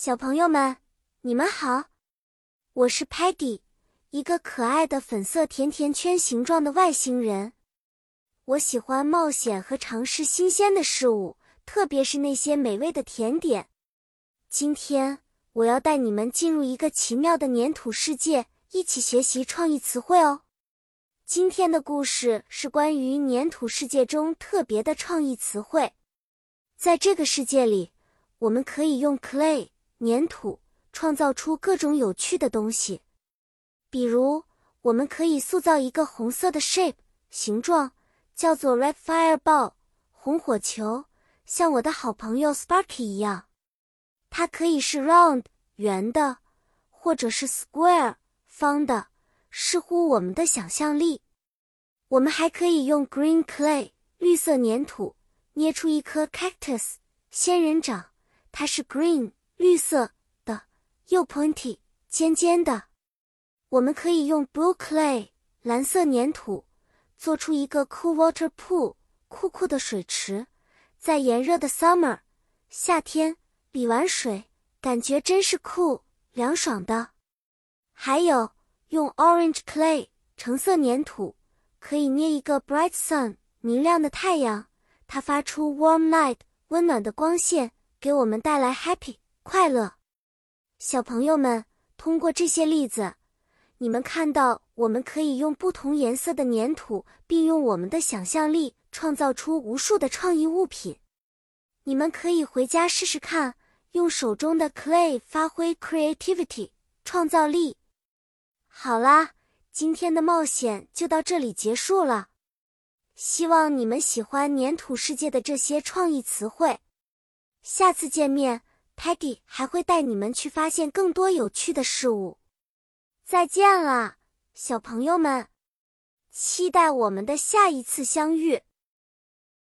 小朋友们，你们好，我是 Patty，一个可爱的粉色甜甜圈形状的外星人。我喜欢冒险和尝试新鲜的事物，特别是那些美味的甜点。今天我要带你们进入一个奇妙的粘土世界，一起学习创意词汇哦。今天的故事是关于粘土世界中特别的创意词汇。在这个世界里，我们可以用 clay。粘土创造出各种有趣的东西，比如我们可以塑造一个红色的 shape 形状，叫做 red fireball 红火球，像我的好朋友 Sparky 一样。它可以是 round 圆的，或者是 square 方的，视乎我们的想象力。我们还可以用 green clay 绿色粘土捏出一颗 cactus 仙人掌，它是 green。绿色的，又 pointy 尖尖的。我们可以用 blue clay 蓝色粘土做出一个 cool water pool 酷酷的水池，在炎热的 summer 夏天里玩水，感觉真是酷凉爽的。还有用 orange clay 橙色粘土可以捏一个 bright sun 明亮的太阳，它发出 warm light 温暖的光线，给我们带来 happy。快乐，小朋友们，通过这些例子，你们看到我们可以用不同颜色的粘土，并用我们的想象力创造出无数的创意物品。你们可以回家试试看，用手中的 clay 发挥 creativity 创造力。好啦，今天的冒险就到这里结束了。希望你们喜欢粘土世界的这些创意词汇。下次见面。Patty 还会带你们去发现更多有趣的事物。再见了，小朋友们！期待我们的下一次相遇。